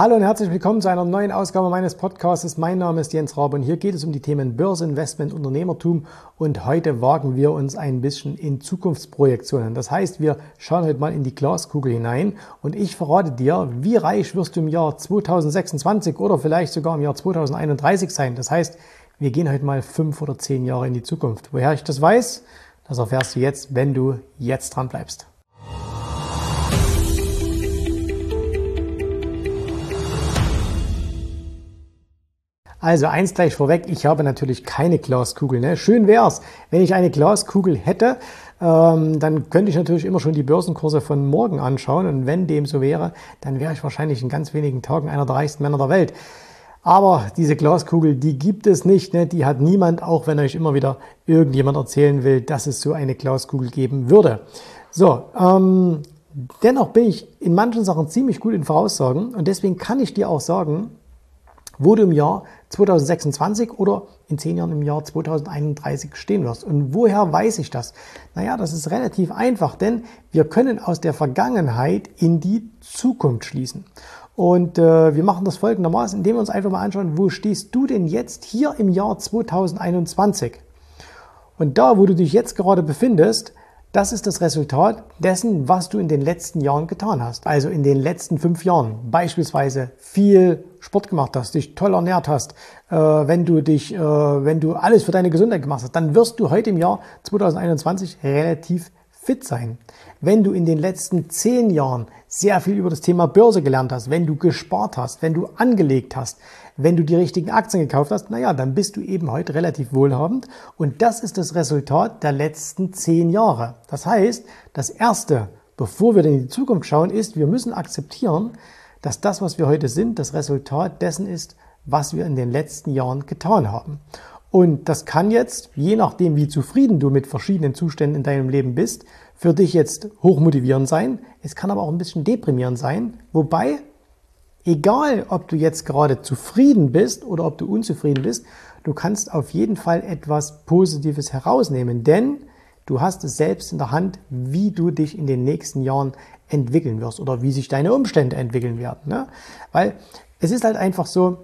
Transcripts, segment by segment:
Hallo und herzlich willkommen zu einer neuen Ausgabe meines Podcasts. Mein Name ist Jens Rabe und hier geht es um die Themen Börse, Investment, Unternehmertum und heute wagen wir uns ein bisschen in Zukunftsprojektionen. Das heißt, wir schauen heute mal in die Glaskugel hinein und ich verrate dir, wie reich wirst du im Jahr 2026 oder vielleicht sogar im Jahr 2031 sein. Das heißt, wir gehen heute mal fünf oder zehn Jahre in die Zukunft. Woher ich das weiß, das erfährst du jetzt, wenn du jetzt dran bleibst. Also eins gleich vorweg, ich habe natürlich keine Glaskugel. Ne? Schön wäre es, wenn ich eine Glaskugel hätte, ähm, dann könnte ich natürlich immer schon die Börsenkurse von morgen anschauen. Und wenn dem so wäre, dann wäre ich wahrscheinlich in ganz wenigen Tagen einer der reichsten Männer der Welt. Aber diese Glaskugel, die gibt es nicht. Ne? Die hat niemand, auch wenn euch immer wieder irgendjemand erzählen will, dass es so eine Glaskugel geben würde. So, ähm, dennoch bin ich in manchen Sachen ziemlich gut in Voraussagen. Und deswegen kann ich dir auch sagen, wo du im Jahr 2026 oder in zehn Jahren im Jahr 2031 stehen wirst. Und woher weiß ich das? Naja, das ist relativ einfach, denn wir können aus der Vergangenheit in die Zukunft schließen. Und äh, wir machen das folgendermaßen, indem wir uns einfach mal anschauen, wo stehst du denn jetzt hier im Jahr 2021? Und da, wo du dich jetzt gerade befindest, das ist das Resultat dessen, was du in den letzten Jahren getan hast. Also in den letzten fünf Jahren. Beispielsweise viel Sport gemacht hast, dich toll ernährt hast, äh, wenn du dich, äh, wenn du alles für deine Gesundheit gemacht hast, dann wirst du heute im Jahr 2021 relativ fit sein. Wenn du in den letzten zehn Jahren sehr viel über das Thema Börse gelernt hast, wenn du gespart hast, wenn du angelegt hast, wenn du die richtigen Aktien gekauft hast, naja, dann bist du eben heute relativ wohlhabend. Und das ist das Resultat der letzten zehn Jahre. Das heißt, das Erste, bevor wir in die Zukunft schauen, ist, wir müssen akzeptieren, dass das, was wir heute sind, das Resultat dessen ist, was wir in den letzten Jahren getan haben. Und das kann jetzt, je nachdem, wie zufrieden du mit verschiedenen Zuständen in deinem Leben bist, für dich jetzt hochmotivierend sein. Es kann aber auch ein bisschen deprimierend sein. Wobei Egal, ob du jetzt gerade zufrieden bist oder ob du unzufrieden bist, du kannst auf jeden Fall etwas Positives herausnehmen, denn du hast es selbst in der Hand, wie du dich in den nächsten Jahren entwickeln wirst oder wie sich deine Umstände entwickeln werden. Ne? Weil es ist halt einfach so,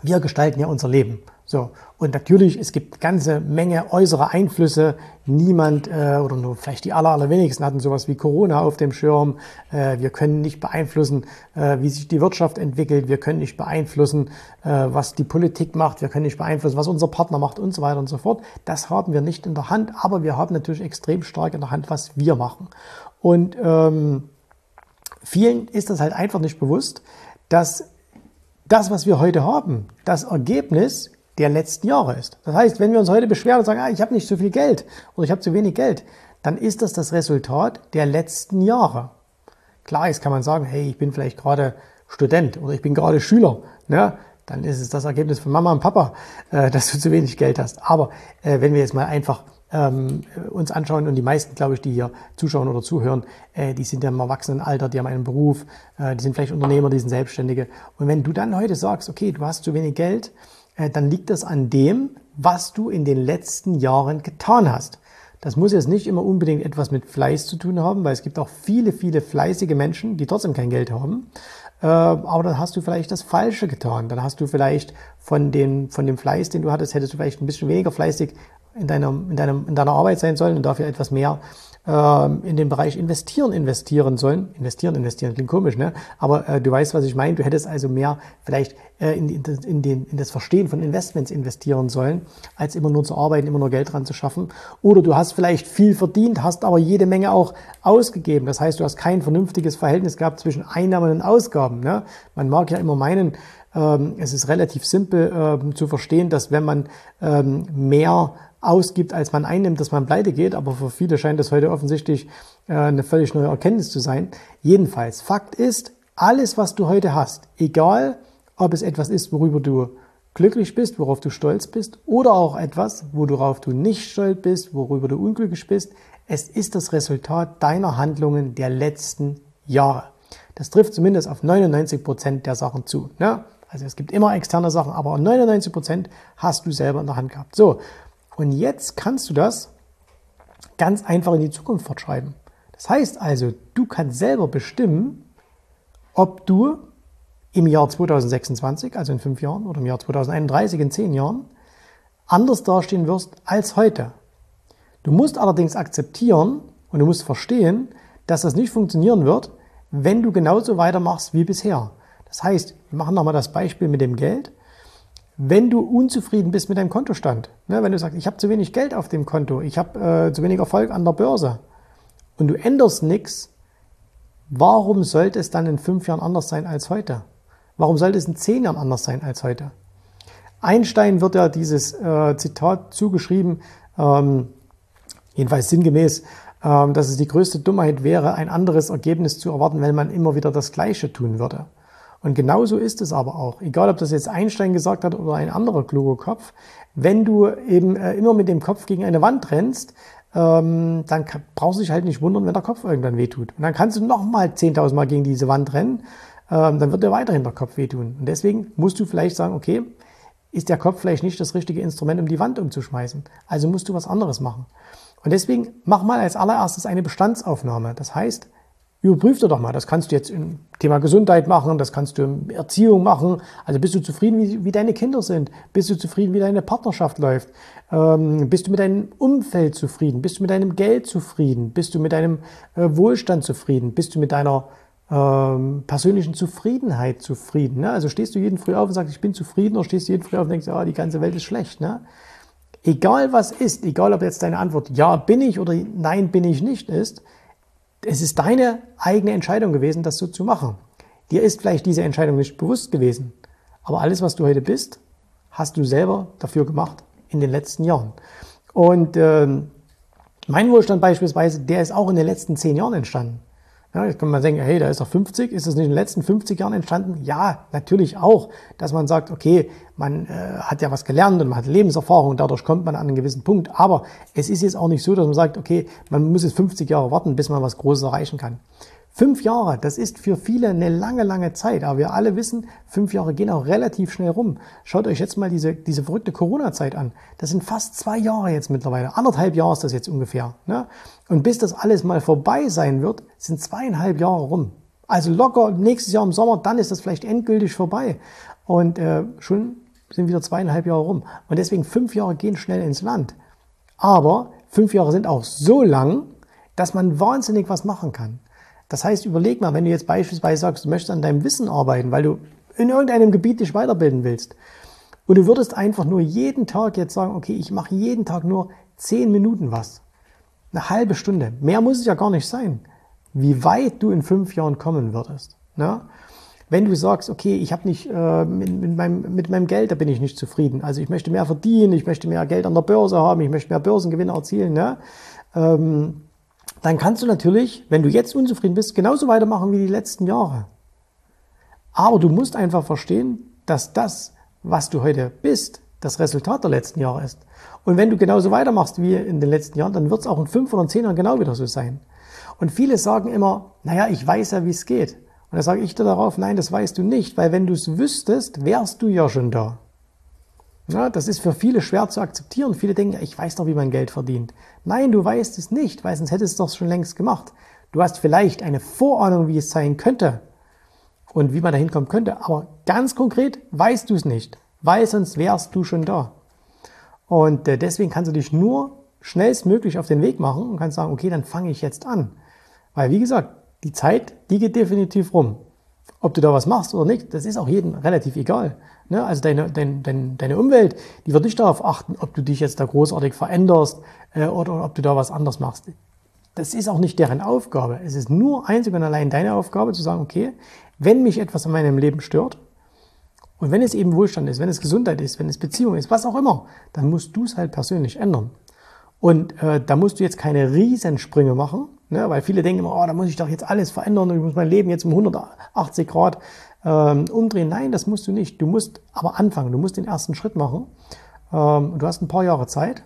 wir gestalten ja unser Leben. So, und natürlich, es gibt ganze Menge äußere Einflüsse. Niemand äh, oder nur vielleicht die aller, allerwenigsten hatten sowas wie Corona auf dem Schirm. Äh, wir können nicht beeinflussen, äh, wie sich die Wirtschaft entwickelt. Wir können nicht beeinflussen, äh, was die Politik macht. Wir können nicht beeinflussen, was unser Partner macht und so weiter und so fort. Das haben wir nicht in der Hand, aber wir haben natürlich extrem stark in der Hand, was wir machen. Und ähm, vielen ist das halt einfach nicht bewusst, dass das, was wir heute haben, das Ergebnis der letzten Jahre ist. Das heißt, wenn wir uns heute beschweren und sagen, ah, ich habe nicht so viel Geld oder ich habe zu wenig Geld, dann ist das das Resultat der letzten Jahre. Klar, jetzt kann man sagen, hey, ich bin vielleicht gerade Student oder ich bin gerade Schüler. Ne? Dann ist es das Ergebnis von Mama und Papa, äh, dass du zu wenig Geld hast. Aber äh, wenn wir jetzt mal einfach ähm, uns anschauen und die meisten, glaube ich, die hier zuschauen oder zuhören, äh, die sind ja im Erwachsenenalter, die haben einen Beruf, die sind vielleicht Unternehmer, die sind Selbstständige. Und wenn du dann heute sagst, okay, du hast zu wenig Geld, dann liegt das an dem, was du in den letzten Jahren getan hast. Das muss jetzt nicht immer unbedingt etwas mit Fleiß zu tun haben, weil es gibt auch viele, viele fleißige Menschen, die trotzdem kein Geld haben. Äh, aber dann hast du vielleicht das Falsche getan. Dann hast du vielleicht von, den, von dem Fleiß, den du hattest, hättest du vielleicht ein bisschen weniger fleißig in deiner, in, deinem, in deiner Arbeit sein sollen und dafür etwas mehr ähm, in den Bereich investieren investieren sollen. Investieren, investieren klingt komisch, ne? Aber äh, du weißt, was ich meine. Du hättest also mehr vielleicht äh, in, in, in, den, in das Verstehen von Investments investieren sollen, als immer nur zu arbeiten, immer nur Geld dran zu schaffen. Oder du hast vielleicht viel verdient, hast aber jede Menge auch ausgegeben. Das heißt, du hast kein vernünftiges Verhältnis gehabt zwischen Einnahmen und Ausgaben. Ne? Man mag ja immer meinen, ähm, es ist relativ simpel ähm, zu verstehen, dass wenn man ähm, mehr ausgibt, als man einnimmt, dass man pleite geht. Aber für viele scheint das heute offensichtlich äh, eine völlig neue Erkenntnis zu sein. Jedenfalls, Fakt ist, alles, was du heute hast, egal ob es etwas ist, worüber du glücklich bist, worauf du stolz bist, oder auch etwas, worauf du nicht stolz bist, worüber du unglücklich bist, es ist das Resultat deiner Handlungen der letzten Jahre. Das trifft zumindest auf 99 Prozent der Sachen zu. Ne? Also es gibt immer externe Sachen, aber 99 Prozent hast du selber in der Hand gehabt. So, und jetzt kannst du das ganz einfach in die Zukunft fortschreiben. Das heißt also, du kannst selber bestimmen, ob du im Jahr 2026, also in fünf Jahren, oder im Jahr 2031, in zehn Jahren, anders dastehen wirst als heute. Du musst allerdings akzeptieren und du musst verstehen, dass das nicht funktionieren wird, wenn du genauso weitermachst wie bisher. Das heißt, wir machen nochmal das Beispiel mit dem Geld. Wenn du unzufrieden bist mit deinem Kontostand, ne, wenn du sagst, ich habe zu wenig Geld auf dem Konto, ich habe äh, zu wenig Erfolg an der Börse und du änderst nichts, warum sollte es dann in fünf Jahren anders sein als heute? Warum sollte es in zehn Jahren anders sein als heute? Einstein wird ja dieses äh, Zitat zugeschrieben, ähm, jedenfalls sinngemäß, ähm, dass es die größte Dummheit wäre, ein anderes Ergebnis zu erwarten, wenn man immer wieder das Gleiche tun würde. Und genauso ist es aber auch. Egal, ob das jetzt Einstein gesagt hat oder ein anderer kluger Kopf. Wenn du eben äh, immer mit dem Kopf gegen eine Wand rennst, ähm, dann brauchst du dich halt nicht wundern, wenn der Kopf irgendwann wehtut. Und dann kannst du nochmal 10.000 Mal gegen diese Wand rennen, ähm, dann wird dir weiterhin der Kopf wehtun. Und deswegen musst du vielleicht sagen, okay, ist der Kopf vielleicht nicht das richtige Instrument, um die Wand umzuschmeißen. Also musst du was anderes machen. Und deswegen mach mal als allererstes eine Bestandsaufnahme. Das heißt, überprüf dir doch mal. Das kannst du jetzt im Thema Gesundheit machen, das kannst du in Erziehung machen. Also bist du zufrieden, wie, wie deine Kinder sind? Bist du zufrieden, wie deine Partnerschaft läuft? Ähm, bist du mit deinem Umfeld zufrieden? Bist du mit deinem Geld zufrieden? Bist du mit deinem äh, Wohlstand zufrieden? Bist du mit deiner ähm, persönlichen Zufriedenheit zufrieden? Ne? Also stehst du jeden Früh auf und sagst, ich bin zufrieden, oder stehst du jeden Früh auf und denkst, oh, die ganze Welt ist schlecht. Ne? Egal was ist, egal ob jetzt deine Antwort ja bin ich oder nein bin ich nicht ist, es ist deine eigene Entscheidung gewesen, das so zu machen. Dir ist vielleicht diese Entscheidung nicht bewusst gewesen, aber alles, was du heute bist, hast du selber dafür gemacht in den letzten Jahren. Und ähm, mein Wohlstand beispielsweise, der ist auch in den letzten zehn Jahren entstanden. Ja, jetzt kann man denken, hey, da ist er 50, ist das nicht in den letzten 50 Jahren entstanden? Ja, natürlich auch, dass man sagt, okay, man äh, hat ja was gelernt und man hat Lebenserfahrung und dadurch kommt man an einen gewissen Punkt. Aber es ist jetzt auch nicht so, dass man sagt, okay, man muss jetzt 50 Jahre warten, bis man was Großes erreichen kann. Fünf Jahre, das ist für viele eine lange, lange Zeit. Aber wir alle wissen, fünf Jahre gehen auch relativ schnell rum. Schaut euch jetzt mal diese, diese verrückte Corona-Zeit an. Das sind fast zwei Jahre jetzt mittlerweile. Anderthalb Jahre ist das jetzt ungefähr. Ne? Und bis das alles mal vorbei sein wird, sind zweieinhalb Jahre rum. Also locker nächstes Jahr im Sommer, dann ist das vielleicht endgültig vorbei. Und äh, schon sind wieder zweieinhalb Jahre rum. Und deswegen fünf Jahre gehen schnell ins Land. Aber fünf Jahre sind auch so lang, dass man wahnsinnig was machen kann. Das heißt, überleg mal, wenn du jetzt beispielsweise sagst, du möchtest an deinem Wissen arbeiten, weil du in irgendeinem Gebiet dich weiterbilden willst. Und du würdest einfach nur jeden Tag jetzt sagen, okay, ich mache jeden Tag nur zehn Minuten was. Eine halbe Stunde. Mehr muss es ja gar nicht sein. Wie weit du in fünf Jahren kommen würdest. Ne? Wenn du sagst, okay, ich habe nicht äh, mit, mit, meinem, mit meinem Geld, da bin ich nicht zufrieden. Also ich möchte mehr verdienen, ich möchte mehr Geld an der Börse haben, ich möchte mehr Börsengewinne erzielen. Ne? Ähm, dann kannst du natürlich, wenn du jetzt unzufrieden bist, genauso weitermachen wie die letzten Jahre. Aber du musst einfach verstehen, dass das, was du heute bist, das Resultat der letzten Jahre ist. Und wenn du genauso weitermachst wie in den letzten Jahren, dann wird es auch in fünf oder zehn Jahren genau wieder so sein. Und viele sagen immer, naja, ich weiß ja, wie es geht. Und da sage ich dir darauf, nein, das weißt du nicht, weil wenn du es wüsstest, wärst du ja schon da. Ja, das ist für viele schwer zu akzeptieren. Viele denken, ich weiß doch, wie man Geld verdient. Nein, du weißt es nicht, weil sonst hättest du es doch schon längst gemacht. Du hast vielleicht eine Vorahnung, wie es sein könnte und wie man da hinkommen könnte, aber ganz konkret weißt du es nicht, weil sonst wärst du schon da. Und äh, deswegen kannst du dich nur schnellstmöglich auf den Weg machen und kannst sagen, okay, dann fange ich jetzt an. Weil, wie gesagt, die Zeit, die geht definitiv rum. Ob du da was machst oder nicht, das ist auch jedem relativ egal. Ne? Also deine, dein, dein, deine Umwelt, die wird nicht darauf achten, ob du dich jetzt da großartig veränderst äh, oder ob du da was anders machst. Das ist auch nicht deren Aufgabe. Es ist nur einzig und allein deine Aufgabe zu sagen, okay, wenn mich etwas in meinem Leben stört, und wenn es eben Wohlstand ist, wenn es Gesundheit ist, wenn es Beziehung ist, was auch immer, dann musst du es halt persönlich ändern. Und äh, da musst du jetzt keine Riesensprünge machen, ne? weil viele denken immer, oh, da muss ich doch jetzt alles verändern und ich muss mein Leben jetzt um 180 Grad ähm, umdrehen. Nein, das musst du nicht. Du musst aber anfangen, du musst den ersten Schritt machen. Ähm, du hast ein paar Jahre Zeit,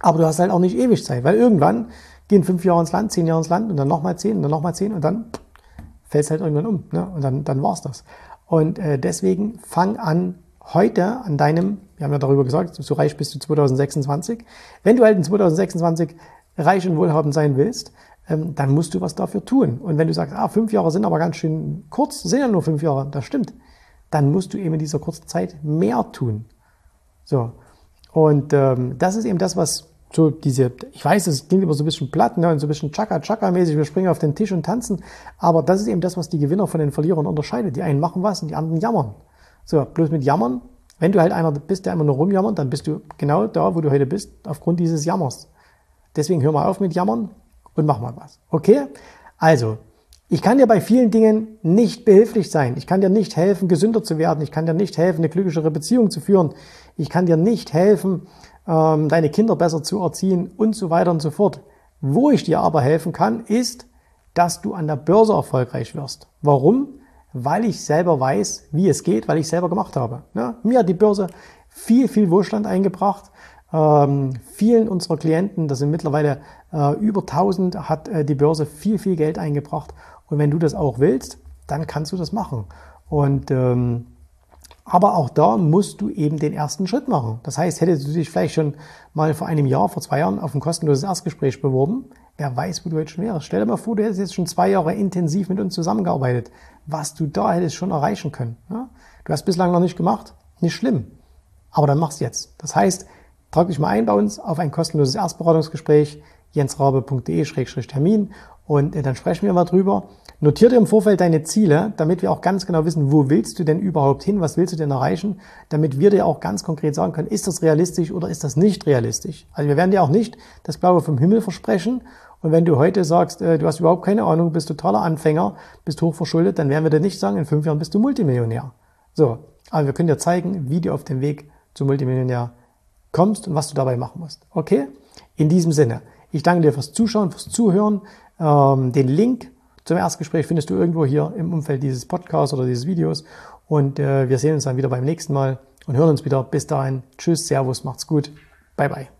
aber du hast halt auch nicht ewig Zeit, weil irgendwann gehen fünf Jahre ins Land, zehn Jahre ins Land und dann nochmal zehn und dann nochmal zehn und dann fällt es halt irgendwann um. Ne? Und dann, dann war's das. Und äh, deswegen fang an, heute an deinem, wir haben ja darüber gesagt, so reich bist du 2026. Wenn du halt in 2026 reich und wohlhabend sein willst, dann musst du was dafür tun. Und wenn du sagst, ah, fünf Jahre sind aber ganz schön kurz, sind ja nur fünf Jahre, das stimmt, dann musst du eben in dieser kurzen Zeit mehr tun. So. Und ähm, das ist eben das, was so diese, ich weiß, das klingt immer so ein bisschen platt ne, und so ein bisschen Chaka-Chaka-mäßig, wir springen auf den Tisch und tanzen, aber das ist eben das, was die Gewinner von den Verlierern unterscheidet. Die einen machen was und die anderen jammern. So, bloß mit Jammern, wenn du halt einer bist, der immer nur rumjammert, dann bist du genau da, wo du heute bist, aufgrund dieses Jammers. Deswegen hör mal auf mit Jammern und mach mal was. Okay? Also, ich kann dir bei vielen Dingen nicht behilflich sein. Ich kann dir nicht helfen, gesünder zu werden. Ich kann dir nicht helfen, eine glücklichere Beziehung zu führen. Ich kann dir nicht helfen, ähm, deine Kinder besser zu erziehen und so weiter und so fort. Wo ich dir aber helfen kann, ist, dass du an der Börse erfolgreich wirst. Warum? Weil ich selber weiß, wie es geht, weil ich selber gemacht habe. Ja, mir hat die Börse viel, viel Wohlstand eingebracht. Ähm, vielen unserer Klienten, das sind mittlerweile äh, über 1000, hat äh, die Börse viel, viel Geld eingebracht. Und wenn du das auch willst, dann kannst du das machen. Und ähm, aber auch da musst du eben den ersten Schritt machen. Das heißt, hättest du dich vielleicht schon mal vor einem Jahr, vor zwei Jahren auf ein kostenloses Erstgespräch beworben, wer weiß, wo du jetzt schon wärst. Stell dir mal vor, du hättest jetzt schon zwei Jahre intensiv mit uns zusammengearbeitet, was du da hättest schon erreichen können. Ja? Du hast bislang noch nicht gemacht, nicht schlimm. Aber dann mach's jetzt. Das heißt, trag dich mal ein bei uns auf ein kostenloses Erstberatungsgespräch jensrabe.de-termin und äh, dann sprechen wir mal drüber. Notiere dir im Vorfeld deine Ziele, damit wir auch ganz genau wissen, wo willst du denn überhaupt hin, was willst du denn erreichen, damit wir dir auch ganz konkret sagen können, ist das realistisch oder ist das nicht realistisch. Also wir werden dir auch nicht das Blaue vom Himmel versprechen und wenn du heute sagst, äh, du hast überhaupt keine Ahnung, bist totaler Anfänger, bist hochverschuldet, dann werden wir dir nicht sagen, in fünf Jahren bist du Multimillionär. So, aber wir können dir zeigen, wie du auf dem Weg zum Multimillionär kommst und was du dabei machen musst. Okay? In diesem Sinne, ich danke dir fürs Zuschauen, fürs Zuhören. Ähm, den Link zum Erstgespräch findest du irgendwo hier im Umfeld dieses Podcasts oder dieses Videos. Und äh, wir sehen uns dann wieder beim nächsten Mal und hören uns wieder. Bis dahin. Tschüss, Servus, macht's gut. Bye, bye.